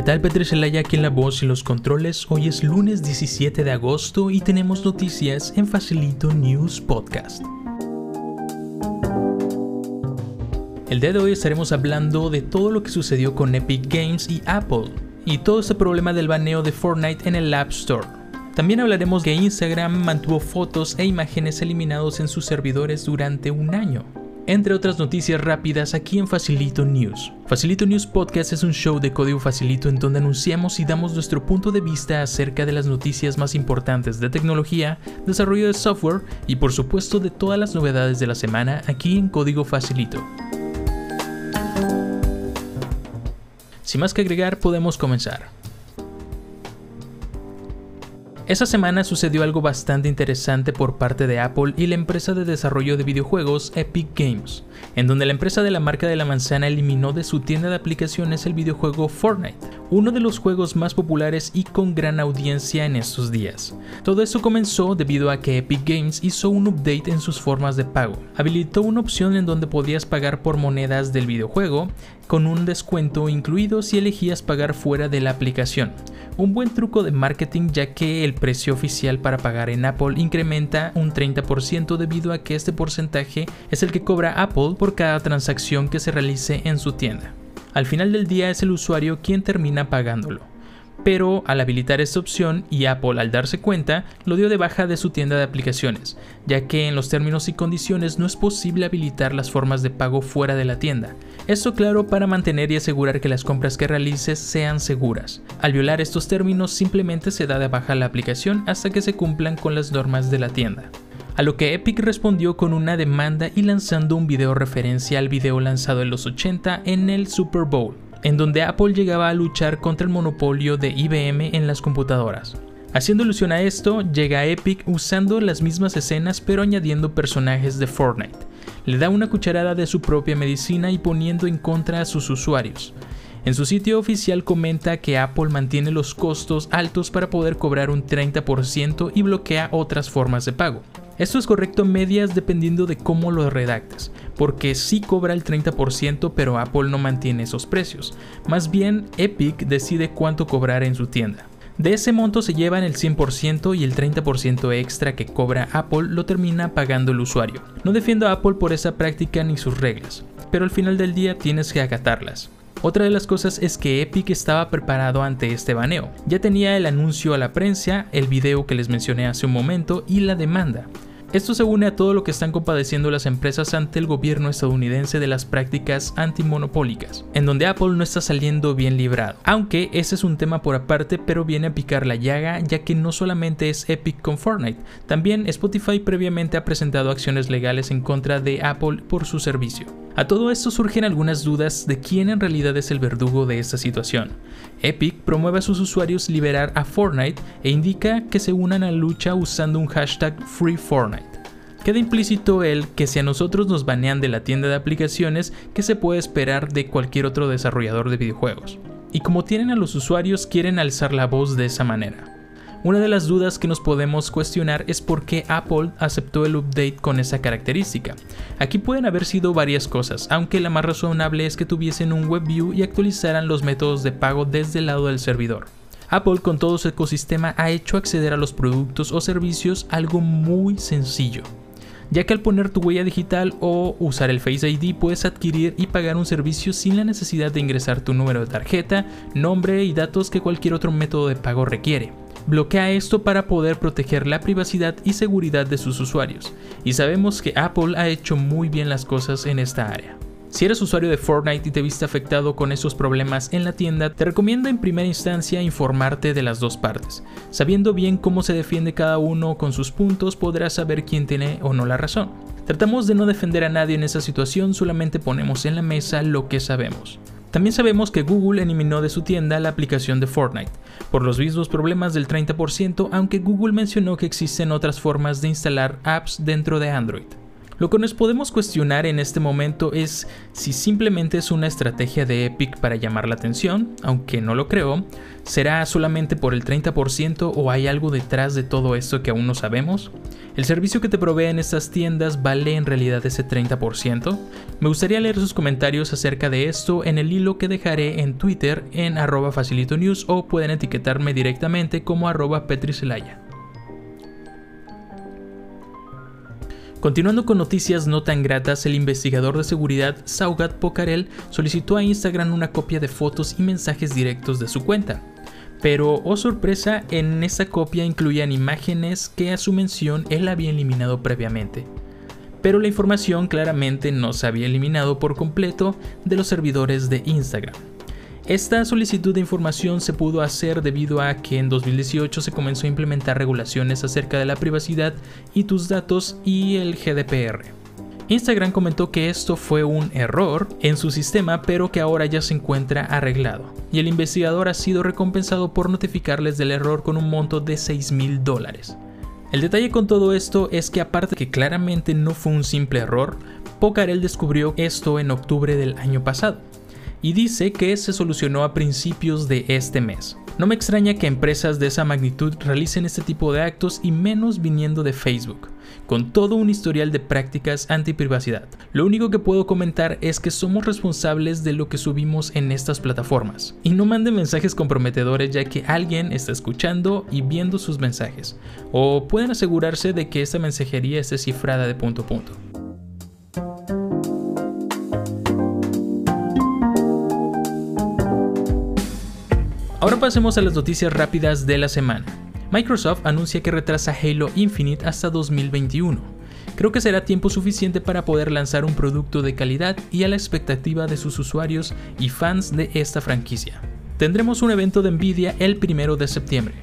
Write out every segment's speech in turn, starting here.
¿Qué tal Petri Celaya aquí en la voz y los controles? Hoy es lunes 17 de agosto y tenemos noticias en Facilito News Podcast. El día de hoy estaremos hablando de todo lo que sucedió con Epic Games y Apple y todo este problema del baneo de Fortnite en el App Store. También hablaremos que Instagram mantuvo fotos e imágenes eliminados en sus servidores durante un año entre otras noticias rápidas aquí en Facilito News. Facilito News Podcast es un show de código facilito en donde anunciamos y damos nuestro punto de vista acerca de las noticias más importantes de tecnología, desarrollo de software y por supuesto de todas las novedades de la semana aquí en código facilito. Sin más que agregar, podemos comenzar. Esa semana sucedió algo bastante interesante por parte de Apple y la empresa de desarrollo de videojuegos Epic Games, en donde la empresa de la marca de la manzana eliminó de su tienda de aplicaciones el videojuego Fortnite, uno de los juegos más populares y con gran audiencia en estos días. Todo esto comenzó debido a que Epic Games hizo un update en sus formas de pago. Habilitó una opción en donde podías pagar por monedas del videojuego, con un descuento incluido si elegías pagar fuera de la aplicación un buen truco de marketing ya que el precio oficial para pagar en Apple incrementa un 30% debido a que este porcentaje es el que cobra Apple por cada transacción que se realice en su tienda. Al final del día es el usuario quien termina pagándolo pero al habilitar esta opción y Apple al darse cuenta, lo dio de baja de su tienda de aplicaciones, ya que en los términos y condiciones no es posible habilitar las formas de pago fuera de la tienda. Esto claro para mantener y asegurar que las compras que realices sean seguras. Al violar estos términos simplemente se da de baja la aplicación hasta que se cumplan con las normas de la tienda. A lo que Epic respondió con una demanda y lanzando un video referencia al video lanzado en los 80 en el Super Bowl en donde Apple llegaba a luchar contra el monopolio de IBM en las computadoras. Haciendo alusión a esto, llega Epic usando las mismas escenas pero añadiendo personajes de Fortnite. Le da una cucharada de su propia medicina y poniendo en contra a sus usuarios. En su sitio oficial comenta que Apple mantiene los costos altos para poder cobrar un 30% y bloquea otras formas de pago. Esto es correcto en medias dependiendo de cómo lo redactes, porque sí cobra el 30% pero Apple no mantiene esos precios. Más bien, Epic decide cuánto cobrar en su tienda. De ese monto se llevan el 100% y el 30% extra que cobra Apple lo termina pagando el usuario. No defiendo a Apple por esa práctica ni sus reglas, pero al final del día tienes que acatarlas. Otra de las cosas es que Epic estaba preparado ante este baneo. Ya tenía el anuncio a la prensa, el video que les mencioné hace un momento y la demanda. Esto se une a todo lo que están compadeciendo las empresas ante el gobierno estadounidense de las prácticas antimonopólicas, en donde Apple no está saliendo bien librado. Aunque ese es un tema por aparte, pero viene a picar la llaga, ya que no solamente es Epic con Fortnite, también Spotify previamente ha presentado acciones legales en contra de Apple por su servicio. A todo esto surgen algunas dudas de quién en realidad es el verdugo de esta situación. Epic promueve a sus usuarios liberar a Fortnite e indica que se unan a la lucha usando un hashtag FreeFortnite. Queda implícito el que si a nosotros nos banean de la tienda de aplicaciones, ¿qué se puede esperar de cualquier otro desarrollador de videojuegos? Y como tienen a los usuarios, quieren alzar la voz de esa manera. Una de las dudas que nos podemos cuestionar es por qué Apple aceptó el update con esa característica. Aquí pueden haber sido varias cosas, aunque la más razonable es que tuviesen un WebView y actualizaran los métodos de pago desde el lado del servidor. Apple con todo su ecosistema ha hecho acceder a los productos o servicios algo muy sencillo ya que al poner tu huella digital o usar el Face ID puedes adquirir y pagar un servicio sin la necesidad de ingresar tu número de tarjeta, nombre y datos que cualquier otro método de pago requiere bloquea esto para poder proteger la privacidad y seguridad de sus usuarios, y sabemos que Apple ha hecho muy bien las cosas en esta área. Si eres usuario de Fortnite y te viste afectado con esos problemas en la tienda, te recomiendo en primera instancia informarte de las dos partes. Sabiendo bien cómo se defiende cada uno con sus puntos, podrás saber quién tiene o no la razón. Tratamos de no defender a nadie en esa situación, solamente ponemos en la mesa lo que sabemos. También sabemos que Google eliminó de su tienda la aplicación de Fortnite, por los mismos problemas del 30%, aunque Google mencionó que existen otras formas de instalar apps dentro de Android. Lo que nos podemos cuestionar en este momento es si simplemente es una estrategia de Epic para llamar la atención, aunque no lo creo, ¿será solamente por el 30% o hay algo detrás de todo esto que aún no sabemos? ¿El servicio que te proveen estas tiendas vale en realidad ese 30%? Me gustaría leer sus comentarios acerca de esto en el hilo que dejaré en Twitter en arroba facilito news o pueden etiquetarme directamente como arroba petricelaya. Continuando con noticias no tan gratas, el investigador de seguridad Saugat Pocarel solicitó a Instagram una copia de fotos y mensajes directos de su cuenta. Pero, oh sorpresa, en esa copia incluían imágenes que a su mención él había eliminado previamente. Pero la información claramente no se había eliminado por completo de los servidores de Instagram. Esta solicitud de información se pudo hacer debido a que en 2018 se comenzó a implementar regulaciones acerca de la privacidad y tus datos y el GDPR. Instagram comentó que esto fue un error en su sistema, pero que ahora ya se encuentra arreglado, y el investigador ha sido recompensado por notificarles del error con un monto de 6 mil dólares. El detalle con todo esto es que aparte de que claramente no fue un simple error, Pocarel descubrió esto en octubre del año pasado y dice que se solucionó a principios de este mes. No me extraña que empresas de esa magnitud realicen este tipo de actos y menos viniendo de Facebook, con todo un historial de prácticas antiprivacidad. Lo único que puedo comentar es que somos responsables de lo que subimos en estas plataformas. Y no manden mensajes comprometedores ya que alguien está escuchando y viendo sus mensajes. O pueden asegurarse de que esta mensajería esté cifrada de punto a punto. Ahora pasemos a las noticias rápidas de la semana. Microsoft anuncia que retrasa Halo Infinite hasta 2021. Creo que será tiempo suficiente para poder lanzar un producto de calidad y a la expectativa de sus usuarios y fans de esta franquicia. Tendremos un evento de Nvidia el 1 de septiembre.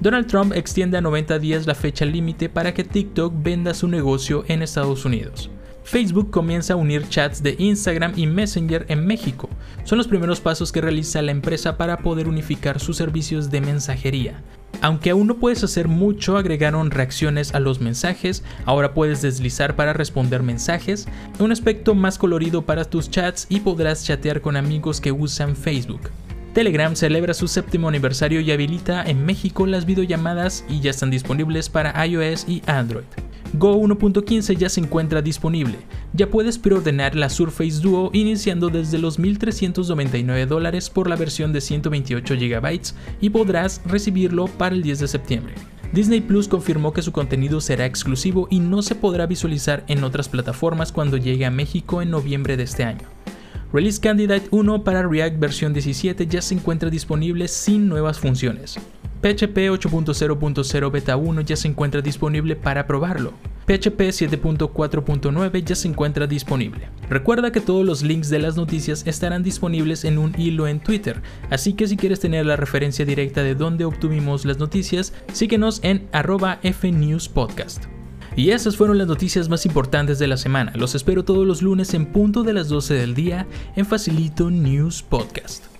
Donald Trump extiende a 90 días la fecha límite para que TikTok venda su negocio en Estados Unidos. Facebook comienza a unir chats de Instagram y Messenger en México. Son los primeros pasos que realiza la empresa para poder unificar sus servicios de mensajería. Aunque aún no puedes hacer mucho, agregaron reacciones a los mensajes, ahora puedes deslizar para responder mensajes, un aspecto más colorido para tus chats y podrás chatear con amigos que usan Facebook. Telegram celebra su séptimo aniversario y habilita en México las videollamadas y ya están disponibles para iOS y Android. Go 1.15 ya se encuentra disponible. Ya puedes preordenar la Surface Duo iniciando desde los 1.399 dólares por la versión de 128 GB y podrás recibirlo para el 10 de septiembre. Disney Plus confirmó que su contenido será exclusivo y no se podrá visualizar en otras plataformas cuando llegue a México en noviembre de este año. Release Candidate 1 para React versión 17 ya se encuentra disponible sin nuevas funciones. PHP 8.0.0 Beta 1 ya se encuentra disponible para probarlo. PHP 7.4.9 ya se encuentra disponible. Recuerda que todos los links de las noticias estarán disponibles en un hilo en Twitter, así que si quieres tener la referencia directa de dónde obtuvimos las noticias, síguenos en arroba fnewspodcast. Y esas fueron las noticias más importantes de la semana. Los espero todos los lunes en punto de las 12 del día en Facilito News Podcast.